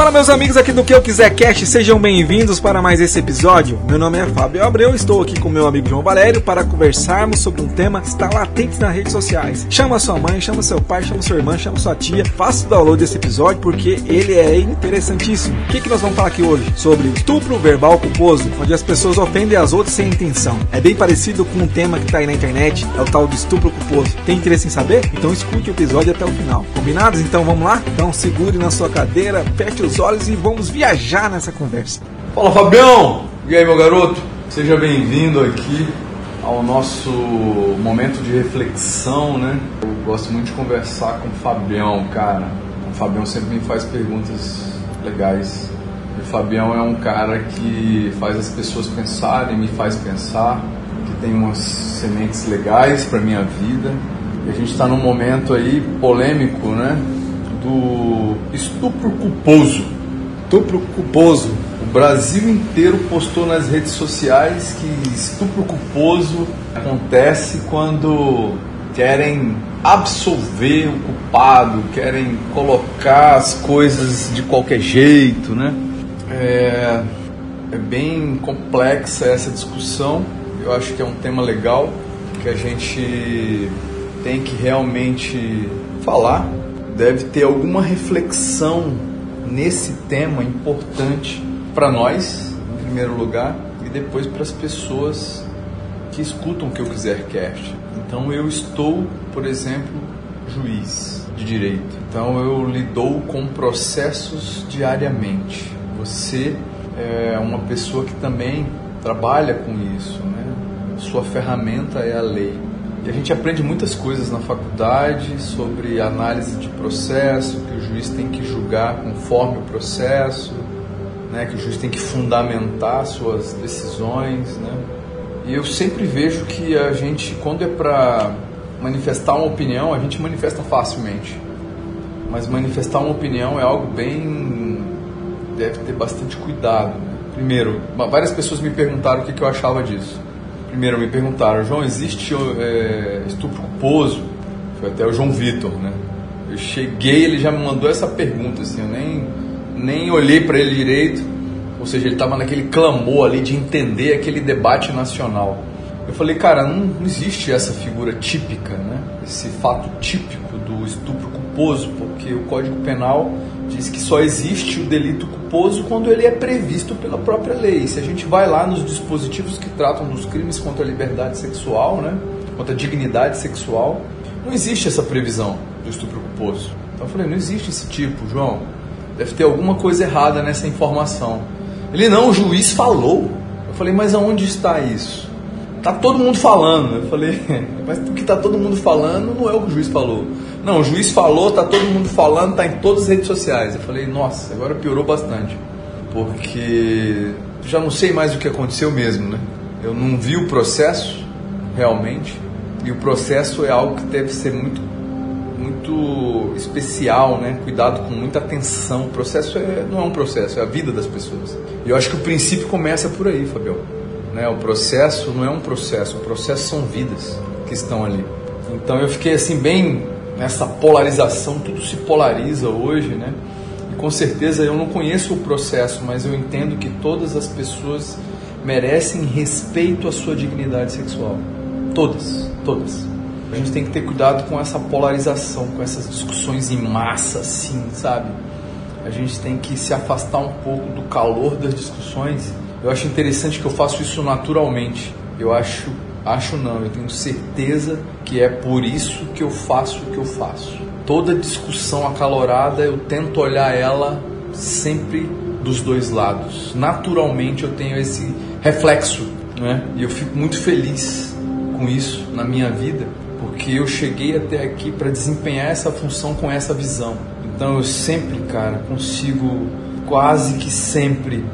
Fala meus amigos aqui do Que Eu Quiser Cast, sejam bem-vindos para mais esse episódio. Meu nome é Fábio Abreu, estou aqui com meu amigo João Valério para conversarmos sobre um tema que está latente nas redes sociais. Chama sua mãe, chama seu pai, chama sua irmã, chama sua tia, faça o download desse episódio porque ele é interessantíssimo. O que, que nós vamos falar aqui hoje? Sobre estupro verbal culposo, onde as pessoas ofendem as outras sem intenção. É bem parecido com um tema que está aí na internet, é o tal do estupro culposo. Tem interesse em saber? Então escute o episódio até o final. Combinados? Então vamos lá? Então segure na sua cadeira, feche os olhos e vamos viajar nessa conversa. Fala Fabião! E aí meu garoto? Seja bem-vindo aqui ao nosso momento de reflexão, né? Eu gosto muito de conversar com o Fabião, cara. O Fabião sempre me faz perguntas legais. O Fabião é um cara que faz as pessoas pensarem, me faz pensar, que tem umas sementes legais para minha vida. E a gente está num momento aí polêmico, né? Do estupro culposo Estupro culposo. O Brasil inteiro postou nas redes sociais que estupro culposo acontece quando querem absolver o culpado, querem colocar as coisas de qualquer jeito, né? É, é bem complexa essa discussão. Eu acho que é um tema legal que a gente tem que realmente falar. Deve ter alguma reflexão nesse tema importante para nós, em primeiro lugar, e depois para as pessoas que escutam o que eu quiser cast. Então eu estou, por exemplo, juiz de direito. Então eu lido com processos diariamente. Você é uma pessoa que também trabalha com isso, né? Sua ferramenta é a lei. E a gente aprende muitas coisas na faculdade sobre análise de processo, que o juiz tem que julgar conforme o processo, né, que o juiz tem que fundamentar suas decisões. Né? E eu sempre vejo que a gente, quando é para manifestar uma opinião, a gente manifesta facilmente. Mas manifestar uma opinião é algo bem. deve ter bastante cuidado. Né? Primeiro, várias pessoas me perguntaram o que eu achava disso primeiro me perguntaram, João, existe é, estupro culposo? Foi até o João Vitor, né? Eu cheguei, ele já me mandou essa pergunta, assim, eu nem, nem olhei para ele direito, ou seja, ele estava naquele clamor ali de entender aquele debate nacional. Eu falei, cara, não, não existe essa figura típica, né? Esse fato típico do estupro culposo, porque o Código Penal diz que só existe o delito culposo quando ele é previsto pela própria lei. Se a gente vai lá nos dispositivos que tratam dos crimes contra a liberdade sexual, né, contra a dignidade sexual, não existe essa previsão do estupro culposo. Então eu falei, não existe esse tipo, João. Deve ter alguma coisa errada nessa informação. Ele não, o juiz falou. Eu falei, mas aonde está isso? Tá todo mundo falando. Eu falei, mas o que tá todo mundo falando não é o que o juiz falou. Não, o juiz falou, tá todo mundo falando, tá em todas as redes sociais. Eu falei, nossa, agora piorou bastante. Porque já não sei mais o que aconteceu mesmo, né? Eu não vi o processo realmente. E o processo é algo que deve ser muito muito especial, né? Cuidado com muita atenção. O processo é, não é um processo, é a vida das pessoas. E eu acho que o princípio começa por aí, Fabião. Né? O processo não é um processo, o processo são vidas que estão ali. Então eu fiquei assim bem nessa polarização, tudo se polariza hoje, né? E com certeza eu não conheço o processo, mas eu entendo que todas as pessoas merecem respeito à sua dignidade sexual. Todas, todas. A gente tem que ter cuidado com essa polarização, com essas discussões em massa, assim, sabe? A gente tem que se afastar um pouco do calor das discussões. Eu acho interessante que eu faço isso naturalmente. Eu acho Acho não, eu tenho certeza que é por isso que eu faço o que eu faço. Toda discussão acalorada eu tento olhar ela sempre dos dois lados. Naturalmente eu tenho esse reflexo, né? E eu fico muito feliz com isso na minha vida, porque eu cheguei até aqui para desempenhar essa função com essa visão. Então eu sempre, cara, consigo quase que sempre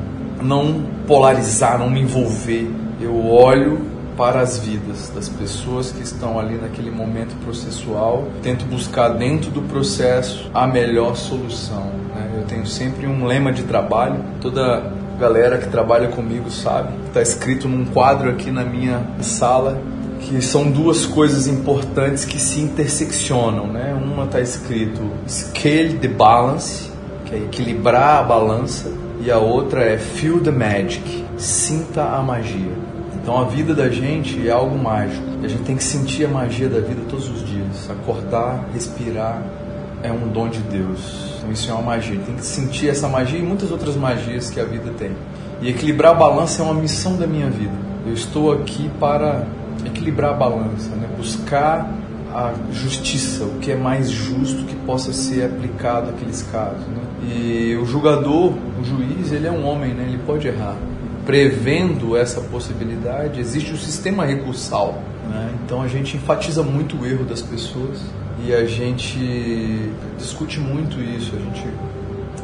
não polarizar, não me envolver. Eu olho para as vidas das pessoas que estão ali naquele momento processual. Tento buscar dentro do processo a melhor solução. Né? Eu tenho sempre um lema de trabalho, toda galera que trabalha comigo sabe, está escrito num quadro aqui na minha sala que são duas coisas importantes que se interseccionam, né? Uma está escrito scale the balance que é equilibrar a balança, e a outra é feel the magic, sinta a magia. Então a vida da gente é algo mágico. A gente tem que sentir a magia da vida todos os dias. Acordar, respirar é um dom de Deus. Então isso é uma magia. Tem que sentir essa magia e muitas outras magias que a vida tem. E equilibrar a balança é uma missão da minha vida. Eu estou aqui para equilibrar a balança, né? buscar a justiça, o que é mais justo que possa ser aplicado naqueles casos. Né? E o julgador, o juiz, ele é um homem, né? ele pode errar. Prevendo essa possibilidade, existe o sistema recursal. Né? Então a gente enfatiza muito o erro das pessoas e a gente discute muito isso. A gente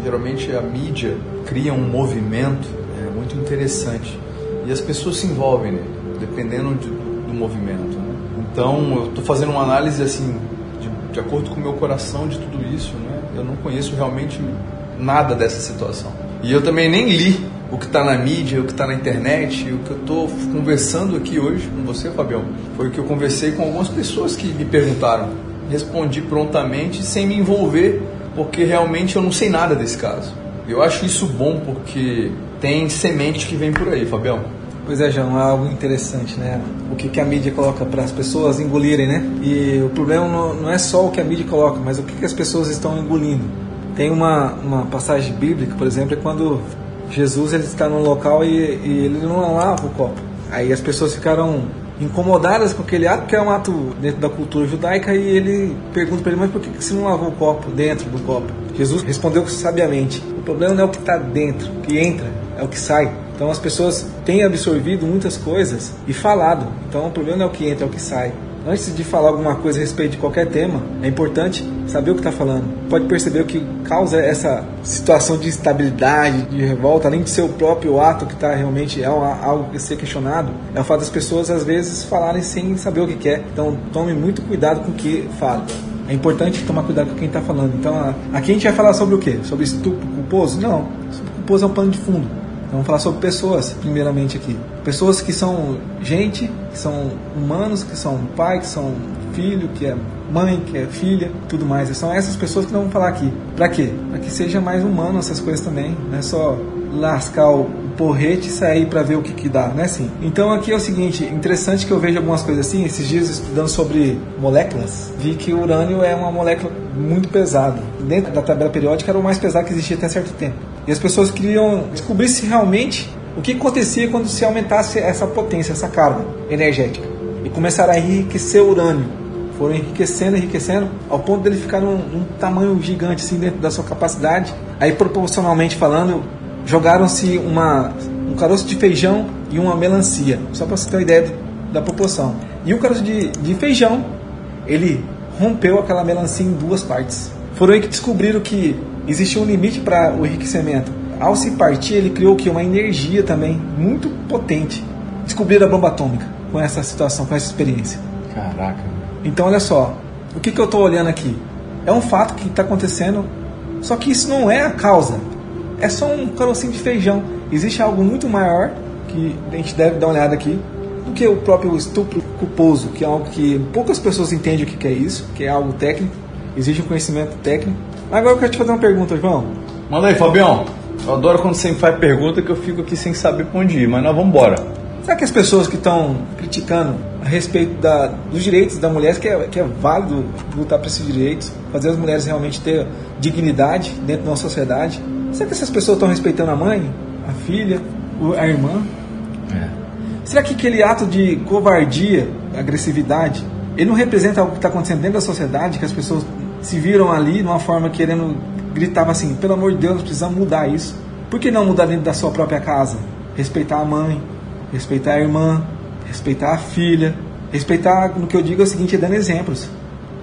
geralmente a mídia cria um movimento é, muito interessante e as pessoas se envolvem nele, dependendo de, do movimento. Né? Então eu estou fazendo uma análise assim de, de, acordo com o meu coração de tudo isso. Né? Eu não conheço realmente nada dessa situação e eu também nem li o que está na mídia, o que está na internet, o que eu estou conversando aqui hoje com você, Fabião, foi o que eu conversei com algumas pessoas que me perguntaram respondi prontamente sem me envolver, porque realmente eu não sei nada desse caso. Eu acho isso bom porque tem semente que vem por aí, Fabião. Pois é, João, é algo interessante, né? O que, que a mídia coloca para as pessoas engolirem, né? E o problema não é só o que a mídia coloca, mas o que, que as pessoas estão engolindo. Tem uma, uma passagem bíblica, por exemplo, é quando Jesus ele está num local e, e ele não lava o copo. Aí as pessoas ficaram incomodadas com aquele ato, que é um ato dentro da cultura judaica, e ele pergunta para ele, mas por que você não lavou o copo dentro do copo? Jesus respondeu sabiamente: o problema não é o que está dentro, o que entra, é o que sai. Então as pessoas têm absorvido muitas coisas e falado. Então o problema não é o que entra, é o que sai antes de falar alguma coisa a respeito de qualquer tema, é importante saber o que está falando. Pode perceber o que causa essa situação de instabilidade, de revolta, além de ser o próprio ato que está realmente é algo que ser questionado, é o fato das pessoas às vezes falarem sem saber o que quer. Então tome muito cuidado com o que fala. É importante tomar cuidado com quem está falando. Então aqui a gente vai falar sobre o quê? Sobre estupro culposo? Não. Estupro culposo é um pano de fundo. Vamos falar sobre pessoas, primeiramente aqui. Pessoas que são gente, que são humanos, que são pai, que são filho, que é mãe, que é filha, tudo mais. São essas pessoas que nós vamos falar aqui. Para quê? Para que seja mais humano essas coisas também. Não é só lascar o porrete e sair para ver o que, que dá, né? Assim. Então aqui é o seguinte, interessante que eu vejo algumas coisas assim, esses dias estudando sobre moléculas, vi que o urânio é uma molécula muito pesada. Dentro da tabela periódica era o mais pesado que existia até certo tempo. E as pessoas queriam descobrir se realmente o que acontecia quando se aumentasse essa potência, essa carga energética. E começaram a enriquecer o urânio. Foram enriquecendo, enriquecendo, ao ponto dele ficar num, num tamanho gigante assim dentro da sua capacidade. Aí proporcionalmente falando, jogaram-se uma um caroço de feijão e uma melancia, só para você ter uma ideia do, da proporção. E o caroço de, de feijão, ele rompeu aquela melancia em duas partes. Foram aí que descobriram que existia um limite para o enriquecimento. Ao se partir, ele criou que uma energia também muito potente. Descobriram a bomba atômica com essa situação, com essa experiência. Caraca. Então, olha só, o que, que eu estou olhando aqui? É um fato que está acontecendo, só que isso não é a causa. É só um carocinho de feijão. Existe algo muito maior que a gente deve dar uma olhada aqui do que o próprio estupro culposo, que é algo que poucas pessoas entendem o que é isso, que é algo técnico, exige um conhecimento técnico Agora eu quero te fazer uma pergunta, João. Manda aí, Fabião. Eu adoro quando você me faz pergunta que eu fico aqui sem saber pra onde ir, mas nós vamos embora. Será que as pessoas que estão criticando a respeito da, dos direitos da mulher, que é, que é válido lutar por esses direitos, fazer as mulheres realmente ter dignidade dentro de uma sociedade, será que essas pessoas estão respeitando a mãe, a filha, a irmã? É. Será que aquele ato de covardia, agressividade, ele não representa algo que está acontecendo dentro da sociedade, que as pessoas se viram ali numa forma querendo gritava assim, pelo amor de Deus, precisamos mudar isso. Por que não mudar dentro da sua própria casa? Respeitar a mãe, respeitar a irmã, respeitar a filha, respeitar, no que eu digo é o seguinte, dando exemplos.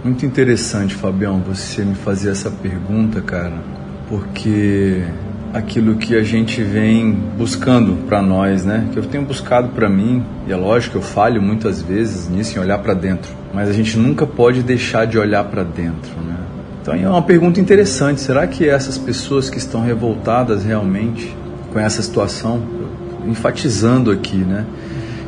Muito interessante, Fabião, você me fazer essa pergunta, cara, porque aquilo que a gente vem buscando para nós, né? Que eu tenho buscado para mim, e é lógico que eu falho muitas vezes nisso em olhar para dentro, mas a gente nunca pode deixar de olhar para dentro, né? Então é uma pergunta interessante, será que essas pessoas que estão revoltadas realmente com essa situação, enfatizando aqui, né?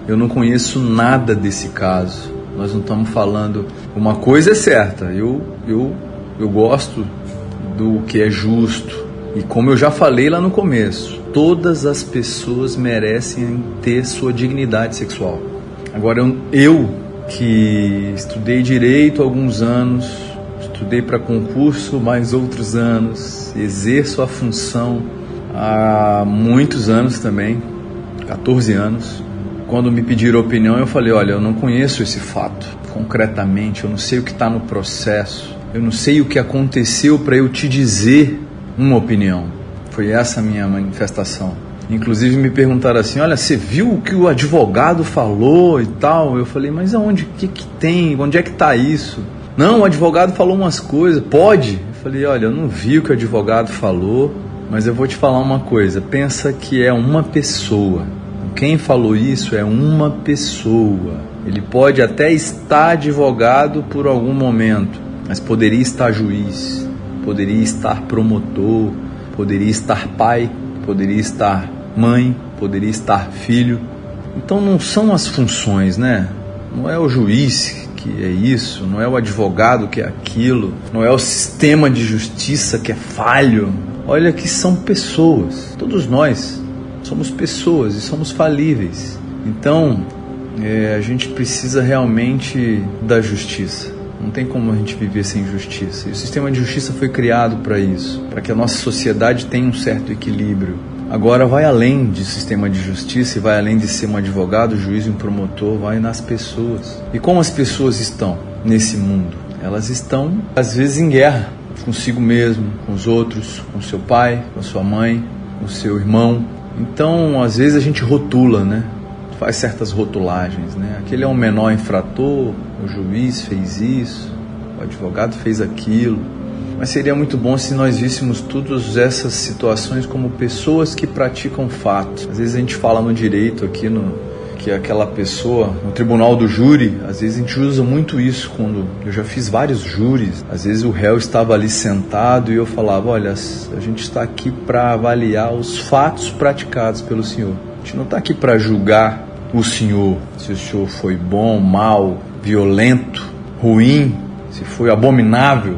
Eu não conheço nada desse caso. Nós não estamos falando. Uma coisa é certa, eu, eu, eu gosto do que é justo, E como eu já falei lá no começo, todas as pessoas merecem ter sua dignidade sexual. Agora, eu, eu que estudei direito há alguns anos, estudei para concurso mais outros anos, exerço a função há muitos anos também, 14 anos. Quando me pediram opinião, eu falei: olha, eu não conheço esse fato concretamente, eu não sei o que está no processo, eu não sei o que aconteceu para eu te dizer uma opinião. Foi essa a minha manifestação. Inclusive me perguntaram assim: olha, você viu o que o advogado falou e tal? Eu falei: mas aonde? O que, que tem? Onde é que está isso? Não, o advogado falou umas coisas. Pode? Eu falei: olha, eu não vi o que o advogado falou, mas eu vou te falar uma coisa. Pensa que é uma pessoa. Quem falou isso é uma pessoa. Ele pode até estar advogado por algum momento, mas poderia estar juiz, poderia estar promotor, poderia estar pai, poderia estar mãe, poderia estar filho. Então não são as funções, né? Não é o juiz que é isso, não é o advogado que é aquilo, não é o sistema de justiça que é falho. Olha que são pessoas, todos nós somos pessoas e somos falíveis. Então é, a gente precisa realmente da justiça. Não tem como a gente viver sem justiça. E o sistema de justiça foi criado para isso, para que a nossa sociedade tenha um certo equilíbrio. Agora vai além de sistema de justiça e vai além de ser um advogado, juiz e um promotor, vai nas pessoas. E como as pessoas estão nesse mundo? Elas estão às vezes em guerra consigo mesmo, com os outros, com seu pai, com sua mãe, com seu irmão. Então, às vezes a gente rotula, né? Faz certas rotulagens, né? Aquele é um menor infrator, o juiz fez isso, o advogado fez aquilo. Mas seria muito bom se nós víssemos todas essas situações como pessoas que praticam fato. Às vezes a gente fala no direito aqui no que aquela pessoa no tribunal do júri, às vezes a gente usa muito isso quando eu já fiz vários júris. Às vezes o réu estava ali sentado e eu falava: "Olha, a gente está aqui para avaliar os fatos praticados pelo senhor. A gente não está aqui para julgar o senhor, se o senhor foi bom, mal, violento, ruim, se foi abominável.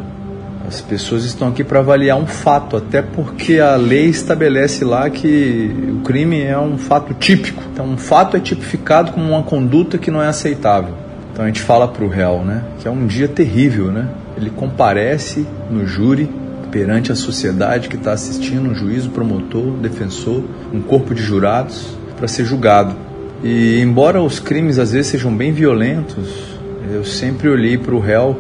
As pessoas estão aqui para avaliar um fato, até porque a lei estabelece lá que o crime é um fato típico. Então, um fato é tipificado como uma conduta que não é aceitável. Então, a gente fala para o réu, né, que é um dia terrível, né? Ele comparece no júri perante a sociedade que está assistindo, um juiz, um promotor, defensor, um corpo de jurados para ser julgado. E embora os crimes às vezes sejam bem violentos, eu sempre olhei para o réu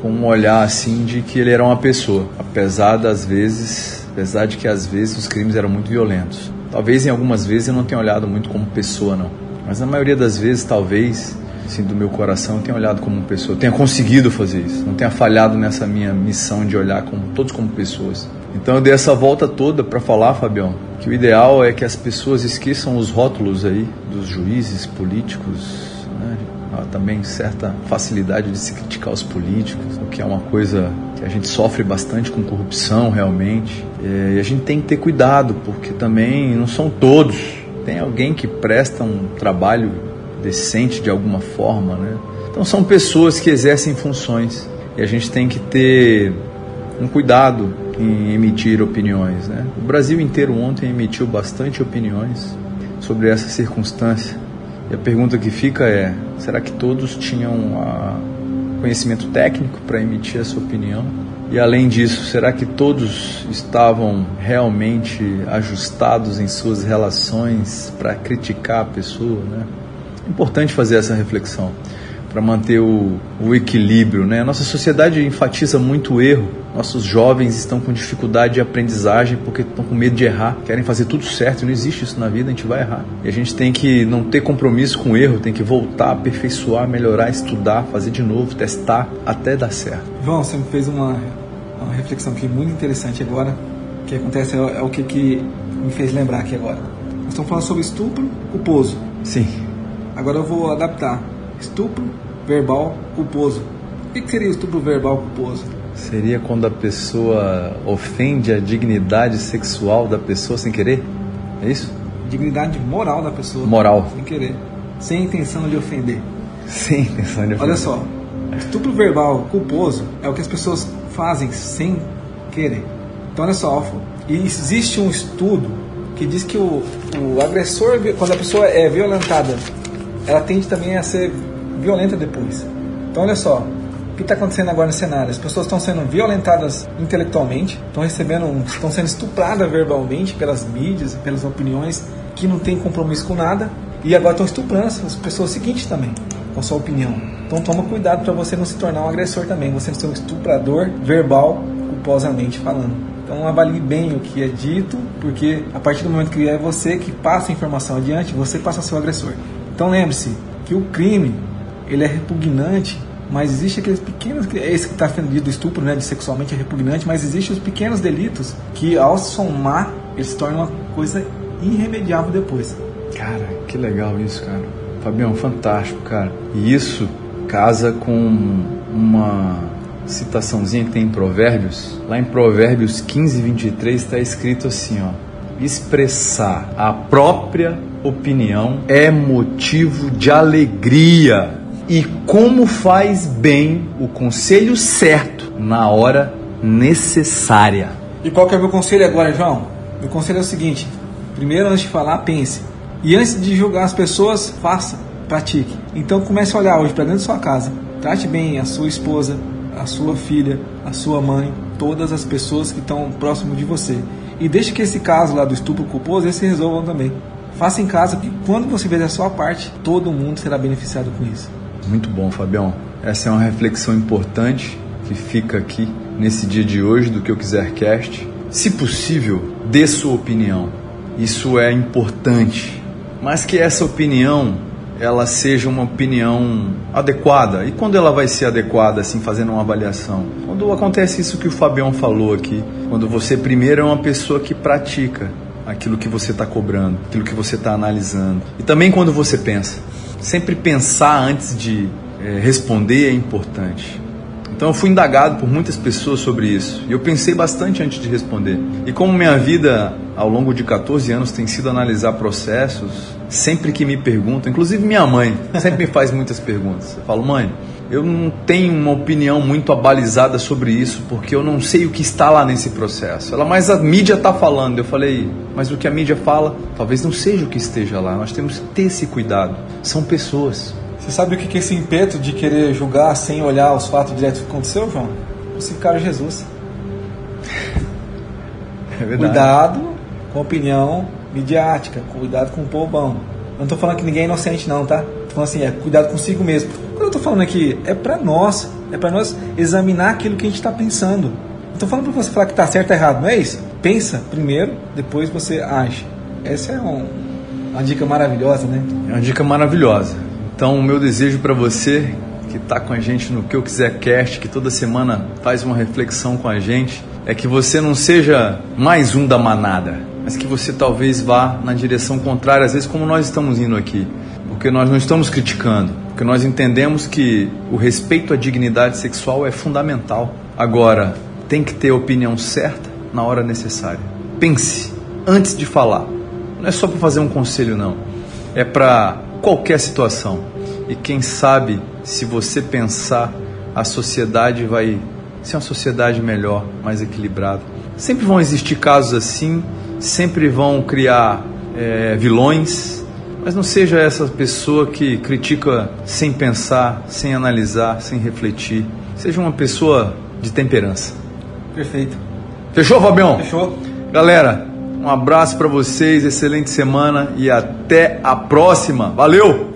com um olhar assim de que ele era uma pessoa, apesar das vezes, apesar de que às vezes os crimes eram muito violentos. Talvez em algumas vezes eu não tenha olhado muito como pessoa não, mas na maioria das vezes talvez assim, do meu coração eu tenha olhado como pessoa, eu tenha conseguido fazer isso, não tenha falhado nessa minha missão de olhar como todos como pessoas. Então eu dei essa volta toda para falar, Fabião, que o ideal é que as pessoas esqueçam os rótulos aí dos juízes políticos, há também certa facilidade de se criticar os políticos, o que é uma coisa que a gente sofre bastante com corrupção realmente. E a gente tem que ter cuidado, porque também não são todos. Tem alguém que presta um trabalho decente de alguma forma, né? Então são pessoas que exercem funções e a gente tem que ter um cuidado em emitir opiniões, né? O Brasil inteiro ontem emitiu bastante opiniões sobre essa circunstância e a pergunta que fica é: será que todos tinham a conhecimento técnico para emitir essa opinião? E além disso, será que todos estavam realmente ajustados em suas relações para criticar a pessoa? Né? É importante fazer essa reflexão para manter o, o, equilíbrio. Né? A nossa sociedade enfatiza muito o erro. Nossos jovens estão com dificuldade de aprendizagem porque estão com medo de errar, querem fazer tudo certo. Não existe isso na vida, a gente vai errar. E a gente tem que não ter compromisso com o erro, tem que voltar, aperfeiçoar, melhorar, estudar, fazer de novo, testar até dar certo. João, você me fez uma, uma reflexão aqui muito interessante agora. O que acontece é, é o que, que me fez lembrar aqui agora. Nós estamos falando sobre estupro culposo. Sim. Agora eu vou adaptar. Estupro verbal culposo. O que seria o estupro verbal culposo? Seria quando a pessoa ofende a dignidade sexual da pessoa sem querer? É isso? Dignidade moral da pessoa. Moral. Sem querer. Sem intenção de ofender. Sem intenção de ofender. Olha só. Estupro verbal culposo é o que as pessoas fazem sem querer. Então, olha só, E existe um estudo que diz que o, o agressor, quando a pessoa é violentada, ela tende também a ser violenta depois. Então, olha só, o que está acontecendo agora no cenário? As pessoas estão sendo violentadas intelectualmente, estão recebendo, estão sendo estupradas verbalmente pelas mídias, pelas opiniões que não têm compromisso com nada, e agora estão estuprando as pessoas seguintes também, com a sua opinião. Então toma cuidado para você não se tornar um agressor também, você não ser um estuprador verbal, culposamente falando. Então avalie bem o que é dito, porque a partir do momento que é você que passa a informação adiante, você passa a ser o agressor. Então lembre-se que o crime ele é repugnante mas existe aqueles pequenos, esse que está sendo dito estupro, né, de sexualmente é repugnante, mas existem os pequenos delitos que ao somar eles se tornam uma coisa irremediável depois. Cara, que legal isso, cara. Fabião, fantástico, cara. E isso casa com uma citaçãozinha que tem em Provérbios. Lá em Provérbios 15, 23 está escrito assim, ó. Expressar a própria opinião é motivo de alegria e como faz bem o conselho certo na hora necessária. E qual que é o meu conselho agora, João? Meu conselho é o seguinte: primeiro, antes de falar, pense. E antes de julgar as pessoas, faça, pratique. Então comece a olhar hoje para dentro da sua casa. Trate bem a sua esposa, a sua filha, a sua mãe, todas as pessoas que estão próximo de você. E deixe que esse caso lá do estupro culposo, eles se resolvam também. Faça em casa que quando você fizer a sua parte, todo mundo será beneficiado com isso. Muito bom, Fabião. Essa é uma reflexão importante que fica aqui nesse dia de hoje do que eu quiser cast. Se possível, dê sua opinião. Isso é importante, mas que essa opinião ela seja uma opinião adequada. E quando ela vai ser adequada, assim, fazendo uma avaliação? Quando acontece isso que o Fabião falou aqui, quando você primeiro é uma pessoa que pratica aquilo que você está cobrando, aquilo que você está analisando. E também quando você pensa sempre pensar antes de é, responder é importante. Então eu fui indagado por muitas pessoas sobre isso e eu pensei bastante antes de responder. E como minha vida ao longo de 14 anos tem sido analisar processos, sempre que me perguntam, inclusive minha mãe sempre me faz muitas perguntas. Eu falo, mãe, eu não tenho uma opinião muito abalizada sobre isso, porque eu não sei o que está lá nesse processo. Ela, mas a mídia está falando. Eu falei, mas o que a mídia fala talvez não seja o que esteja lá. Nós temos que ter esse cuidado. São pessoas. Você sabe o que é esse impeto de querer julgar sem olhar os fatos diretos que aconteceu, João? Crucificaram Jesus. É verdade. Cuidado com a opinião midiática, cuidado com o povão. Eu não estou falando que ninguém é inocente, não, tá? Tô falando assim, é cuidado consigo mesmo. Quando eu estou falando aqui, é para nós, é para nós examinar aquilo que a gente está pensando. Não estou falando para você falar que está certo ou errado, não é isso? Pensa primeiro, depois você age. Essa é um, uma dica maravilhosa, né? É uma dica maravilhosa. Então, o meu desejo para você que está com a gente no Que Eu Quiser Cast, que toda semana faz uma reflexão com a gente, é que você não seja mais um da manada mas que você talvez vá na direção contrária, às vezes, como nós estamos indo aqui. Porque nós não estamos criticando, porque nós entendemos que o respeito à dignidade sexual é fundamental. Agora, tem que ter a opinião certa na hora necessária. Pense antes de falar. Não é só para fazer um conselho, não. É para qualquer situação. E quem sabe, se você pensar, a sociedade vai ser uma sociedade melhor, mais equilibrada. Sempre vão existir casos assim sempre vão criar é, vilões, mas não seja essa pessoa que critica sem pensar, sem analisar, sem refletir. Seja uma pessoa de temperança. Perfeito. Fechou, Fabião? Fechou. Galera, um abraço para vocês, excelente semana e até a próxima. Valeu!